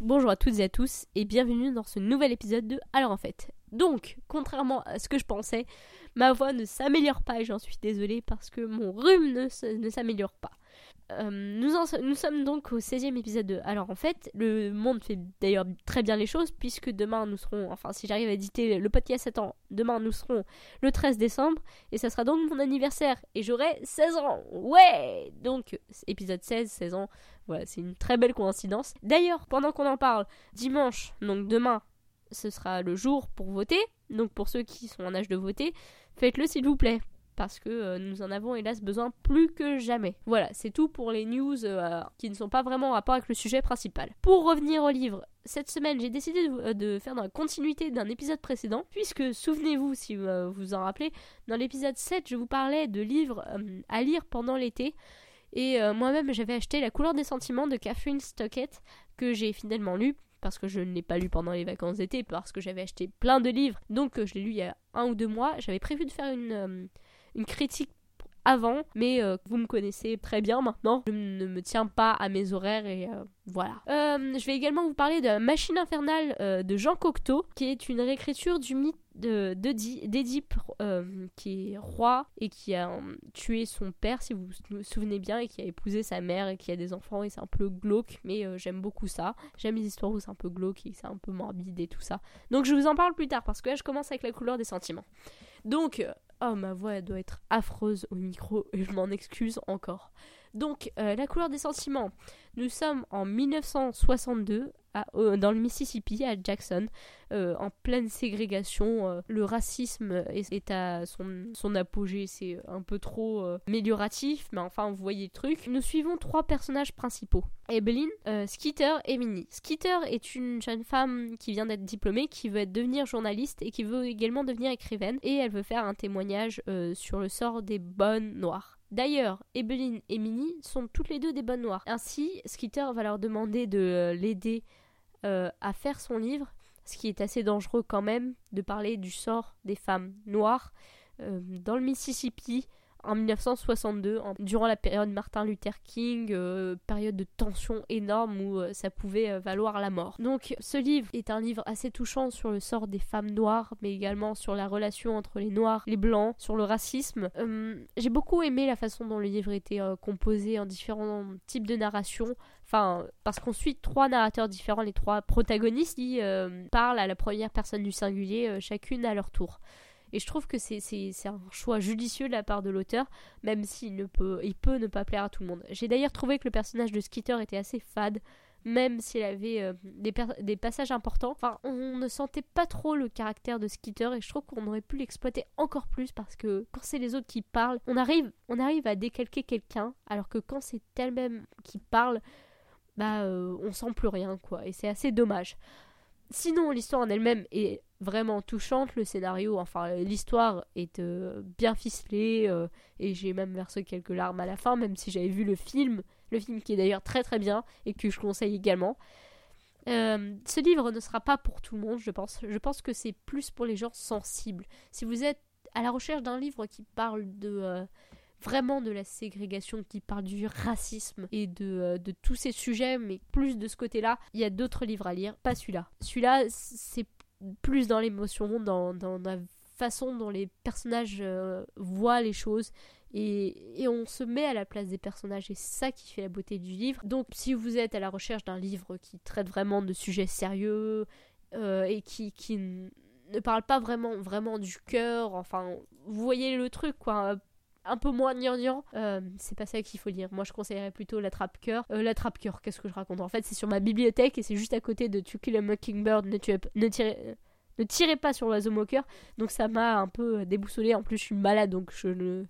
Bonjour à toutes et à tous et bienvenue dans ce nouvel épisode de Alors en fait. Donc, contrairement à ce que je pensais, ma voix ne s'améliore pas et j'en suis désolée parce que mon rhume ne s'améliore pas. Euh, nous, sommes donc au 16e épisode de Alors en fait, le monde fait d'ailleurs très bien les choses puisque demain nous serons, enfin si j'arrive à éditer le podcast à temps, demain nous serons le 13 décembre et ça sera donc mon anniversaire et j'aurai 16 ans. Ouais Donc épisode 16, 16 ans, voilà, c'est une très belle coïncidence. D'ailleurs, pendant qu'on en parle, dimanche, donc demain, ce sera le jour pour voter. Donc pour ceux qui sont en âge de voter, faites-le s'il vous plaît. Parce que euh, nous en avons hélas besoin plus que jamais. Voilà, c'est tout pour les news euh, qui ne sont pas vraiment en rapport avec le sujet principal. Pour revenir au livre, cette semaine j'ai décidé de, euh, faire dans la continuité d'un épisode précédent, puisque souvenez-vous si euh, vous en rappelez, dans l'épisode 7 je vous parlais de livres à lire pendant l'été. Et moi-même j'avais acheté La couleur des sentiments de Catherine Stockett, que j'ai finalement lu parce que je ne l'ai pas lu pendant les vacances d'été, parce que j'avais acheté plein de livres, donc je l'ai lu il y a un ou deux mois. J'avais prévu de faire une, une critique avant, mais euh, vous me connaissez très bien maintenant. Je ne me tiens pas à mes horaires et euh, voilà. Euh, je vais également vous parler de Machine infernale de Jean Cocteau, qui est une réécriture du mythe d'Édipe, qui est roi et qui a tué son père, si vous vous souvenez bien, et qui a épousé sa mère et qui a des enfants, et c'est un peu glauque, mais j'aime beaucoup ça. J'aime les histoires où c'est un peu glauque et c'est un peu morbide et tout ça. Donc je vous en parle plus tard, parce que là je commence avec la couleur des sentiments. Donc, oh ma voix doit être affreuse au micro, et je m'en excuse encore. Donc, euh, la couleur des sentiments. Nous sommes en 1962 euh, dans le Mississippi, à Jackson, euh, en pleine ségrégation. euh, le racisme est, à son, apogée, c'est un peu trop amélioratif, mais enfin, vous voyez le truc. Nous suivons trois personnages principaux. Evelyn, euh, Skeeter et Minnie. Skeeter est une jeune femme qui vient d'être diplômée, qui veut devenir journaliste et qui veut également devenir écrivaine, et elle veut faire un témoignage sur le sort des bonnes noires. D'ailleurs, Evelyn et Minnie sont toutes les deux des bonnes noires. Ainsi, Skeeter va leur demander de l'aider euh, à faire son livre, ce qui est assez dangereux quand même de parler du sort des femmes noires euh, dans le Mississippi en 1962, en- durant la période Martin Luther King, euh, période de tension énorme où ça pouvait valoir la mort. Donc ce livre est un livre assez touchant sur le sort des femmes noires, mais également sur la relation entre les noirs, les blancs, sur le racisme. J'ai beaucoup aimé la façon dont le livre était composé en différents types de narration. Enfin, parce qu'on suit trois narrateurs différents, les trois protagonistes qui euh, parlent à la première personne du singulier, euh, chacune à leur tour. Et je trouve que c'est un choix judicieux de la part de l'auteur, même s'il ne peut, peut ne pas plaire à tout le monde. J'ai d'ailleurs trouvé que le personnage de Skeeter était assez fade, même s'il avait euh, des, des passages importants. Enfin, on ne sentait pas trop le caractère de Skeeter et je trouve qu'on aurait pu l'exploiter encore plus parce que quand c'est les autres qui parlent, on arrive, on arrive à décalquer quelqu'un, alors que quand c'est elle-même qui parle, bah euh, on sent plus rien quoi. Et c'est assez dommage. Sinon, l'histoire en elle-même est vraiment touchante. Le scénario, enfin, l'histoire est euh, bien ficelée. euh, et j'ai même versé quelques larmes à la fin, même si j'avais vu le film. Le film qui est d'ailleurs très très bien et que je conseille également. Ce livre ne sera pas pour tout le monde, je pense. Je pense que c'est plus pour les gens sensibles. Si vous êtes à la recherche d'un livre qui parle de vraiment de la ségrégation, qui parle du racisme et de, euh, de tous ces sujets, mais plus de ce côté-là, il y a d'autres livres à lire, pas celui-là. Celui-là, c'est plus dans l'émotion, dans, dans la façon dont les personnages euh, voient les choses. Et, et on se met à la place des personnages et c'est ça qui fait la beauté du livre. Donc si vous êtes à la recherche d'un livre qui traite vraiment de sujets sérieux euh, et qui, qui ne parle pas vraiment, vraiment du cœur, enfin vous voyez le truc quoi, un peu moins gnangnan, euh, c'est pas ça qu'il faut lire. Moi je conseillerais plutôt l'attrape-cœur. Euh, l'attrape-cœur, qu'est-ce que je raconte? En fait c'est sur ma bibliothèque et c'est juste à côté de To Kill a Mockingbird, ne, tuez- ne tirez... euh, ne tirez pas sur l'oiseau moqueur, donc ça m'a un peu déboussolé. En plus, je suis malade, donc je ne,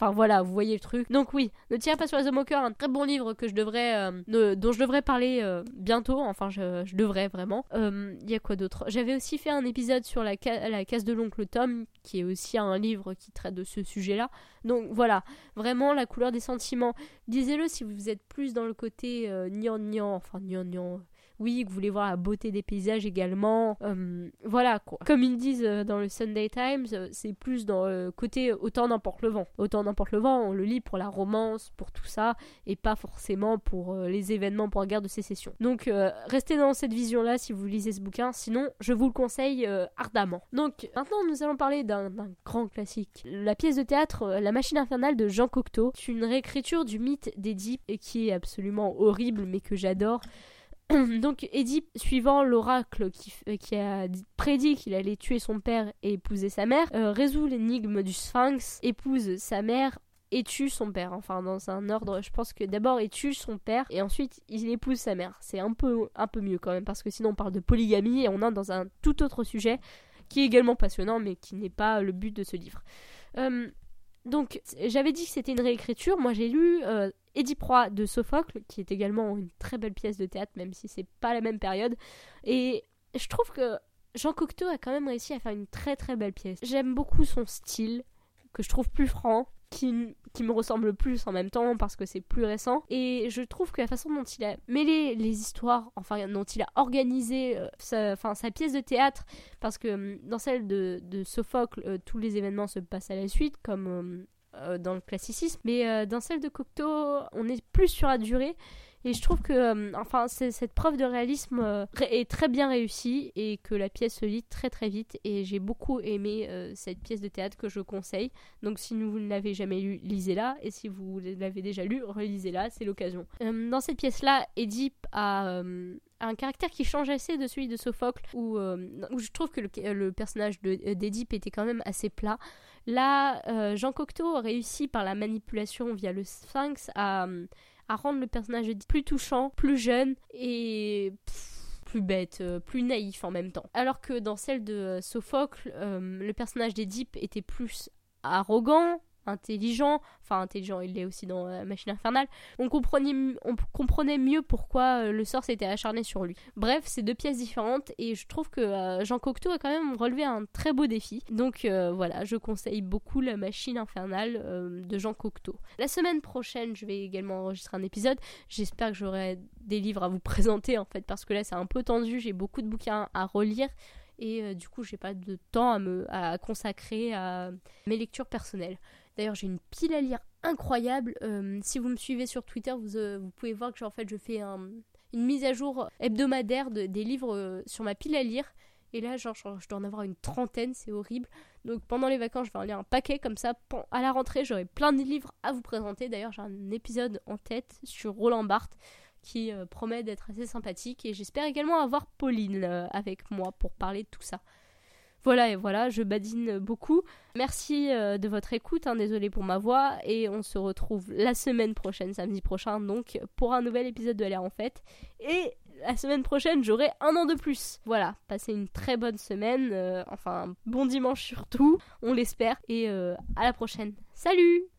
Enfin voilà, vous voyez le truc. Donc oui, Ne tirez pas sur les moqueur, un très bon livre que je devrais, euh, dont je devrais parler euh, bientôt. Enfin, je, devrais vraiment. Euh, Il y a quoi d'autre? J'avais aussi fait un épisode sur la, ca- case de l'oncle Tom, qui est aussi un livre qui traite de ce sujet-là. Donc voilà, vraiment la couleur des sentiments. Disez-le si vous êtes plus dans le côté euh, gnangnan, enfin gnangnan. Oui, que vous voulez voir la beauté des paysages également. Euh, voilà quoi. Comme ils disent euh, dans le Sunday Times, euh, c'est plus dans le côté autant n'importe le vent. Autant n'importe le vent, on le lit pour la romance, pour tout ça, et pas forcément pour les événements pour la guerre de sécession. Donc restez dans cette vision-là si vous lisez ce bouquin, sinon je vous le conseille ardemment. Donc maintenant nous allons parler d'un grand classique. La pièce de théâtre La machine infernale de Jean Cocteau. C'est une réécriture du mythe d'Édipe qui est absolument horrible mais que j'adore. Donc Édipe, suivant l'oracle qui, euh, a prédit qu'il allait tuer son père et épouser sa mère, euh, résout l'énigme du sphinx, épouse sa mère et tue son père. Enfin, dans un ordre, je pense que d'abord il tue son père et ensuite il épouse sa mère. C'est un peu, un peu mieux quand même parce que sinon on parle de polygamie et on est dans un tout autre sujet qui est également passionnant mais qui n'est pas le but de ce livre. Euh, donc, j'avais dit que c'était une réécriture. Moi, j'ai lu euh, de Sophocle, qui est également une très belle pièce de théâtre, même si c'est pas la même période. Et je trouve que Jean Cocteau a quand même réussi à faire une très très belle pièce. J'aime beaucoup son style, que je trouve plus franc, qui, me ressemble plus en même temps parce que c'est plus récent. Et je trouve que la façon dont il a mêlé les histoires, enfin dont il a organisé euh, sa, enfin, sa pièce de théâtre, parce que hum, dans celle de, de Sophocle, euh, tous les événements se passent à la suite, comme hum, euh, dans le classicisme, mais dans celle de Cocteau, on est plus sur la durée. Et je trouve que euh, enfin, cette preuve de réalisme euh, est très bien réussie et que la pièce se lit très très vite. Et j'ai beaucoup aimé euh, cette pièce de théâtre que je conseille. Donc si vous ne l'avez jamais lu, lisez-la. Et si vous l'avez déjà lu, relisez-la, c'est l'occasion. dans cette pièce-là, Édipe a un caractère qui change assez de celui de Sophocle, où, où je trouve que le, personnage d'Édipe était quand même assez plat. Là, Jean Cocteau a réussi par la manipulation via le sphinx à à rendre le personnage plus touchant, plus jeune et plus bête, euh, plus naïf en même temps. Alors que dans celle de euh, Sophocle, euh, le personnage d'Édipe était plus arrogant, intelligent, enfin intelligent il l'est aussi dans la machine infernale, on comprenait, mieux pourquoi euh, le sort s'était acharné sur lui. Bref, c'est deux pièces différentes et je trouve que euh, Jean Cocteau a quand même relevé un très beau défi. Donc euh, voilà, je conseille beaucoup la machine infernale de Jean Cocteau. La semaine prochaine, je vais également enregistrer un épisode. J'espère que j'aurai des livres à vous présenter en fait parce que là c'est un peu tendu, j'ai beaucoup de bouquins à relire et du coup j'ai pas de temps à me à consacrer à mes lectures personnelles. D'ailleurs, j'ai une pile à lire incroyable. Euh, si vous me suivez sur Twitter, vous, euh, vous pouvez voir que en fait, je fais une mise à jour hebdomadaire des livres euh, sur ma pile à lire. Et là, genre, je dois en avoir une trentaine, c'est horrible. Donc pendant les vacances, je vais en lire un paquet comme ça. À la rentrée, j'aurai plein de livres à vous présenter. D'ailleurs, j'ai un épisode en tête sur Roland Barthes qui promet d'être assez sympathique. Et j'espère également avoir Pauline avec moi pour parler de tout ça. Voilà et voilà, je badine beaucoup. Merci euh, de votre écoute, hein, désolé pour ma voix, et on se retrouve la semaine prochaine, samedi prochain, donc pour un nouvel épisode de LR en fait. Et la semaine prochaine, j'aurai un an de plus. Voilà, passez une très bonne semaine, euh, enfin bon dimanche surtout, on l'espère, et euh, à la prochaine. Salut